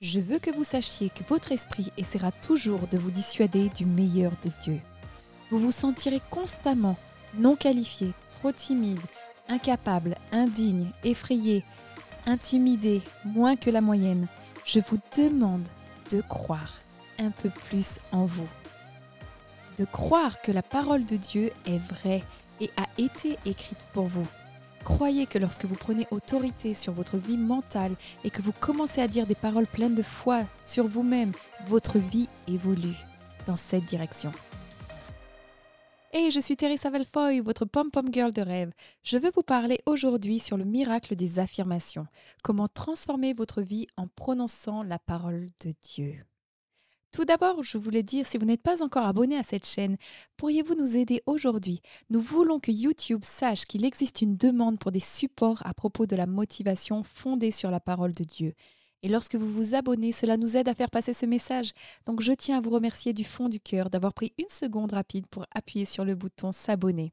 Je veux que vous sachiez que votre esprit essaiera toujours de vous dissuader du meilleur de Dieu. Vous vous sentirez constamment non qualifié, trop timide, incapable, indigne, effrayé, intimidé, moins que la moyenne. Je vous demande de croire un peu plus en vous. De croire que la parole de Dieu est vraie et a été écrite pour vous. Croyez que lorsque vous prenez autorité sur votre vie mentale et que vous commencez à dire des paroles pleines de foi sur vous-même, votre vie évolue dans cette direction. Hey, je suis Teresa Velfoy, votre pom-pom girl de rêve. Je veux vous parler aujourd'hui sur le miracle des affirmations. Comment transformer votre vie en prononçant la parole de Dieu. Tout d'abord, je voulais dire, si vous n'êtes pas encore abonné à cette chaîne, pourriez-vous nous aider aujourd'hui? Nous voulons que YouTube sache qu'il existe une demande pour des supports à propos de la motivation fondée sur la parole de Dieu. Et lorsque vous vous abonnez, cela nous aide à faire passer ce message. Donc je tiens à vous remercier du fond du cœur d'avoir pris une seconde rapide pour appuyer sur le bouton s'abonner.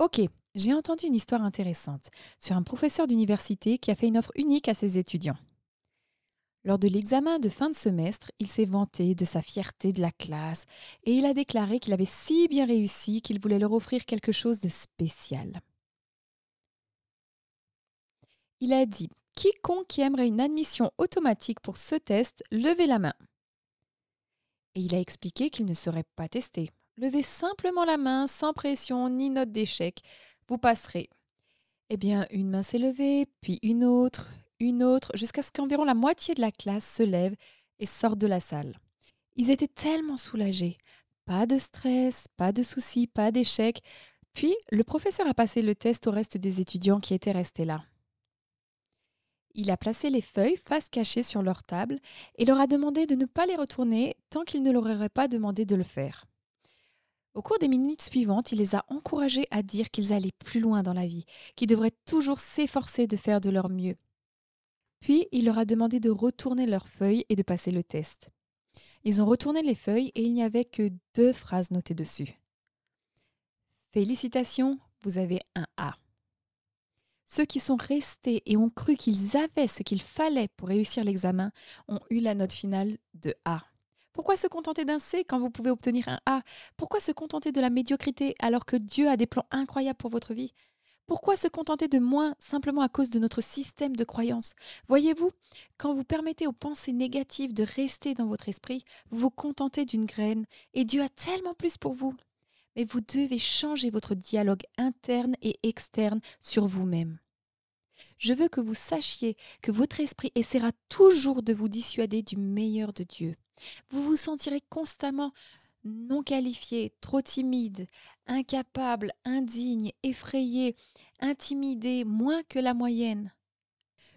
Ok, j'ai entendu une histoire intéressante sur un professeur d'université qui a fait une offre unique à ses étudiants. Lors de l'examen de fin de semestre, il s'est vanté de sa fierté de la classe et il a déclaré qu'il avait si bien réussi qu'il voulait leur offrir quelque chose de spécial. Il a dit Quiconque qui aimerait une admission automatique pour ce test, levez la main. Et il a expliqué qu'il ne serait pas testé. Levez simplement la main, sans pression ni note d'échec. Vous passerez. Eh bien, une main s'est levée, puis une autre, une autre, jusqu'à ce qu'environ la moitié de la classe se lève et sorte de la salle. Ils étaient tellement soulagés. Pas de stress, pas de soucis, pas d'échec. Puis, le professeur a passé le test au reste des étudiants qui étaient restés là. Il a placé les feuilles face cachée sur leur table et leur a demandé de ne pas les retourner tant qu'il ne leur aurait pas demandé de le faire. Au cours des minutes suivantes, il les a encouragés à dire qu'ils allaient plus loin dans la vie, qu'ils devraient toujours s'efforcer de faire de leur mieux. Puis, il leur a demandé de retourner leurs feuilles et de passer le test. Ils ont retourné les feuilles et il n'y avait que deux phrases notées dessus. Félicitations, vous avez un A. Ceux qui sont restés et ont cru qu'ils avaient ce qu'il fallait pour réussir l'examen ont eu la note finale de A. Pourquoi se contenter d'un C quand vous pouvez obtenir un A? Pourquoi se contenter de la médiocrité alors que Dieu a des plans incroyables pour votre vie? Pourquoi se contenter de moins simplement à cause de notre système de croyance? Voyez-vous, quand vous permettez aux pensées négatives de rester dans votre esprit, vous vous contentez d'une graine et Dieu a tellement plus pour vous. Mais vous devez changer votre dialogue interne et externe sur vous-même. Je veux que vous sachiez que votre esprit essaiera toujours de vous dissuader du meilleur de Dieu. Vous vous sentirez constamment non qualifié, trop timide, incapable, indigne, effrayé, intimidé, moins que la moyenne.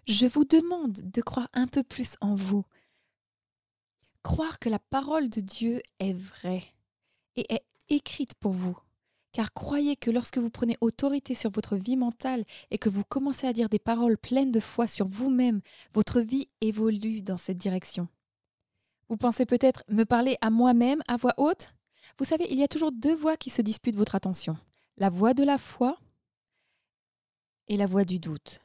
Je vous demande de croire un peu plus en vous. Croire que la parole de Dieu est vraie et est écrite pour vous. Car croyez que lorsque vous prenez autorité sur votre vie mentale et que vous commencez à dire des paroles pleines de foi sur vous-même, votre vie évolue dans cette direction. Vous pensez peut-être me parler à moi-même à voix haute? Vous savez, il y a toujours deux voix qui se disputent votre attention. La voix de la foi et la voix du doute.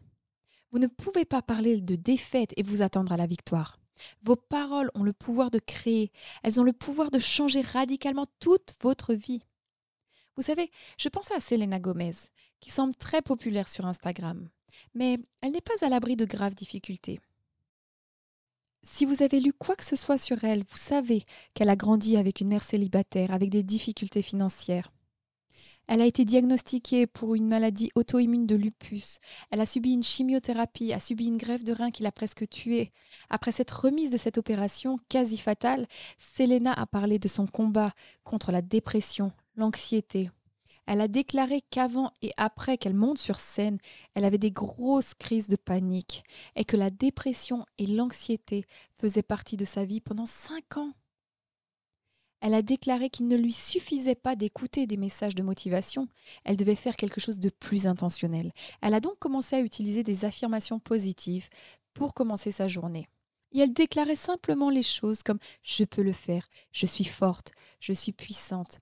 Vous ne pouvez pas parler de défaite et vous attendre à la victoire. Vos paroles ont le pouvoir de créer, elles ont le pouvoir de changer radicalement toute votre vie. Vous savez, je pensais à Selena Gomez, qui semble très populaire sur Instagram, mais elle n'est pas à l'abri de graves difficultés. Si vous avez lu quoi que ce soit sur elle, vous savez qu'elle a grandi avec une mère célibataire, avec des difficultés financières. Elle a été diagnostiquée pour une maladie auto-immune de lupus. Elle a subi une chimiothérapie, a subi une grève de rein qui l'a presque tuée. Après cette remise de cette opération quasi fatale, Selena a parlé de son combat contre la dépression, l'anxiété, elle a déclaré qu'avant et après qu'elle monte sur scène, elle avait des grosses crises de panique et que la dépression et l'anxiété faisaient partie de sa vie pendant cinq ans. Elle a déclaré qu'il ne lui suffisait pas d'écouter des messages de motivation, elle devait faire quelque chose de plus intentionnel. Elle a donc commencé à utiliser des affirmations positives pour commencer sa journée. Et elle déclarait simplement les choses comme ⁇ Je peux le faire, je suis forte, je suis puissante,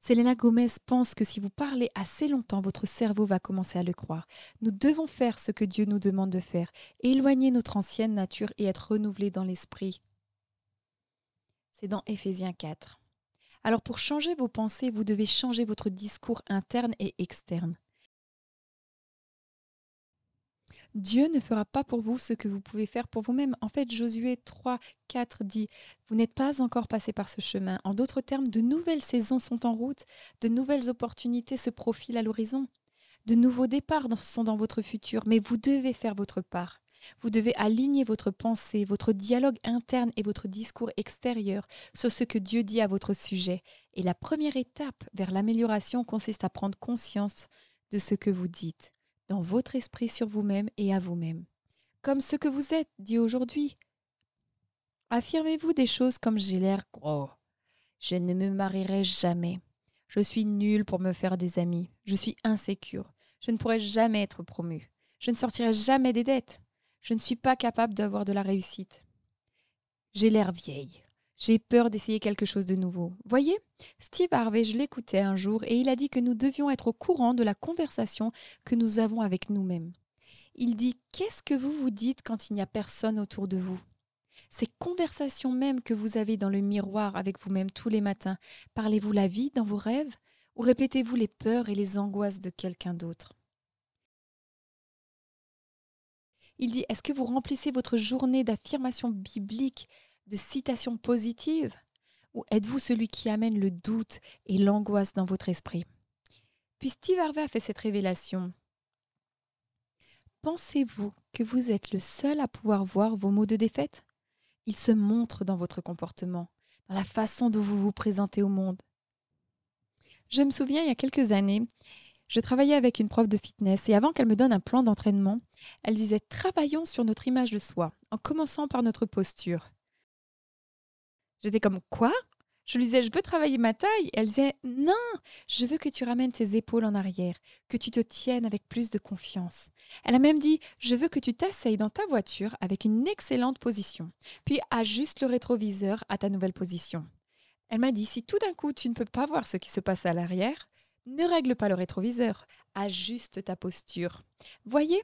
Selena Gomez pense que si vous parlez assez longtemps, votre cerveau va commencer à le croire. Nous devons faire ce que Dieu nous demande de faire, éloigner notre ancienne nature et être renouvelés dans l'esprit. C'est dans Éphésiens 4. Alors pour changer vos pensées, vous devez changer votre discours interne et externe. Dieu ne fera pas pour vous ce que vous pouvez faire pour vous-même. En fait, Josué 3, 4 dit, Vous n'êtes pas encore passé par ce chemin. En d'autres termes, de nouvelles saisons sont en route, de nouvelles opportunités se profilent à l'horizon, de nouveaux départs sont dans votre futur, mais vous devez faire votre part. Vous devez aligner votre pensée, votre dialogue interne et votre discours extérieur sur ce que Dieu dit à votre sujet. Et la première étape vers l'amélioration consiste à prendre conscience de ce que vous dites dans votre esprit sur vous-même et à vous-même. Comme ce que vous êtes dit aujourd'hui. Affirmez-vous des choses comme j'ai l'air gros. Je ne me marierai jamais. Je suis nul pour me faire des amis. Je suis insécure. Je ne pourrai jamais être promu. Je ne sortirai jamais des dettes. Je ne suis pas capable d'avoir de la réussite. J'ai l'air vieille. J'ai peur d'essayer quelque chose de nouveau. Voyez, Steve Harvey, je l'écoutais un jour et il a dit que nous devions être au courant de la conversation que nous avons avec nous-mêmes. Il dit Qu'est-ce que vous vous dites quand il n'y a personne autour de vous? Ces conversations même que vous avez dans le miroir avec vous-même tous les matins, parlez-vous la vie dans vos rêves ou répétez-vous les peurs et les angoisses de quelqu'un d'autre? Il dit Est-ce que vous remplissez votre journée d'affirmations bibliques de citations positives Ou êtes-vous celui qui amène le doute et l'angoisse dans votre esprit? Puis Steve Harvey a fait cette révélation. Pensez-vous que vous êtes le seul à pouvoir voir vos mots de défaite? Ils se montrent dans votre comportement, dans la façon dont vous vous présentez au monde. Je me souviens, il y a quelques années, je travaillais avec une prof de fitness et avant qu'elle me donne un plan d'entraînement, elle disait Travaillons sur notre image de soi, en commençant par notre posture. J'étais comme quoi? Je lui disais je veux travailler ma taille. elle disait non, je veux que tu ramènes tes épaules en arrière, que tu te tiennes avec plus de confiance. Elle a même dit je veux que tu t'asseyes dans ta voiture avec une excellente position, puis ajuste le rétroviseur à ta nouvelle position. Elle m'a dit si tout d'un coup tu ne peux pas voir ce qui se passe à l'arrière, ne règle pas le rétroviseur, ajuste ta posture. Voyez,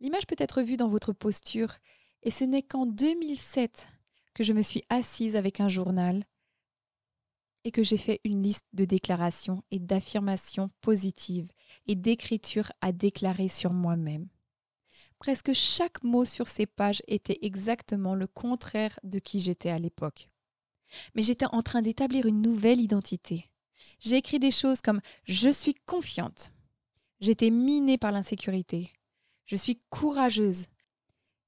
l'image peut être vue dans votre posture, et ce n'est qu'en 2007 que je me suis assise avec un journal et que j'ai fait une liste de déclarations et d'affirmations positives et d'écritures à déclarer sur moi-même. Presque chaque mot sur ces pages était exactement le contraire de qui j'étais à l'époque. Mais j'étais en train d'établir une nouvelle identité. J'ai écrit des choses comme Je suis confiante. J'étais minée par l'insécurité. Je suis courageuse.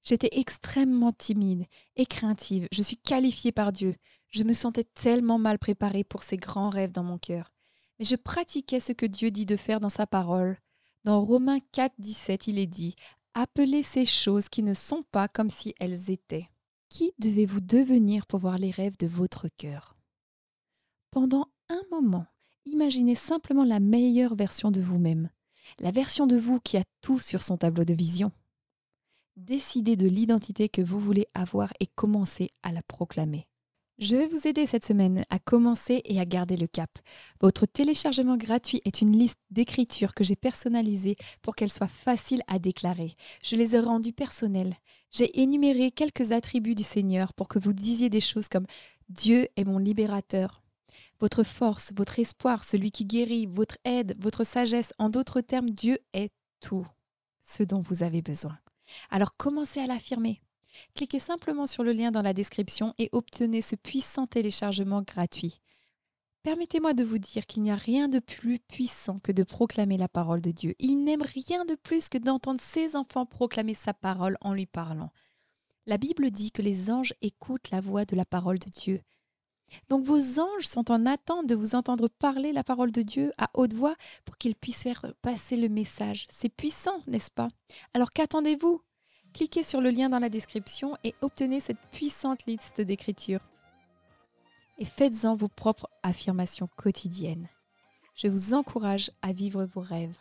J'étais extrêmement timide et craintive. Je suis qualifiée par Dieu. Je me sentais tellement mal préparée pour ces grands rêves dans mon cœur. Mais je pratiquais ce que Dieu dit de faire dans sa parole. Dans Romains 4, 17, il est dit Appelez ces choses qui ne sont pas comme si elles étaient. Qui devez-vous devenir pour voir les rêves de votre cœur? Pendant un moment, imaginez simplement la meilleure version de vous-même, la version de vous qui a tout sur son tableau de vision. Décidez de l'identité que vous voulez avoir et commencez à la proclamer. Je vais vous aider cette semaine à commencer et à garder le cap. Votre téléchargement gratuit est une liste d'écritures que j'ai personnalisées pour qu'elle soit facile à déclarer. Je les ai rendues personnelles. J'ai énuméré quelques attributs du Seigneur pour que vous disiez des choses comme Dieu est mon libérateur, votre force, votre espoir, celui qui guérit, votre aide, votre sagesse. En d'autres termes, Dieu est tout ce dont vous avez besoin. Alors commencez à l'affirmer. Cliquez simplement sur le lien dans la description et obtenez ce puissant téléchargement gratuit. Permettez-moi de vous dire qu'il n'y a rien de plus puissant que de proclamer la parole de Dieu. Il n'aime rien de plus que d'entendre ses enfants proclamer sa parole en lui parlant. La Bible dit que les anges écoutent la voix de la parole de Dieu. Donc vos anges sont en attente de vous entendre parler la parole de Dieu à haute voix pour qu'ils puissent faire passer le message. C'est puissant, n'est-ce pas? Alors qu'attendez-vous? Cliquez sur le lien dans la description et obtenez cette puissante liste d'écriture. Et faites-en vos propres affirmations quotidiennes. Je vous encourage à vivre vos rêves.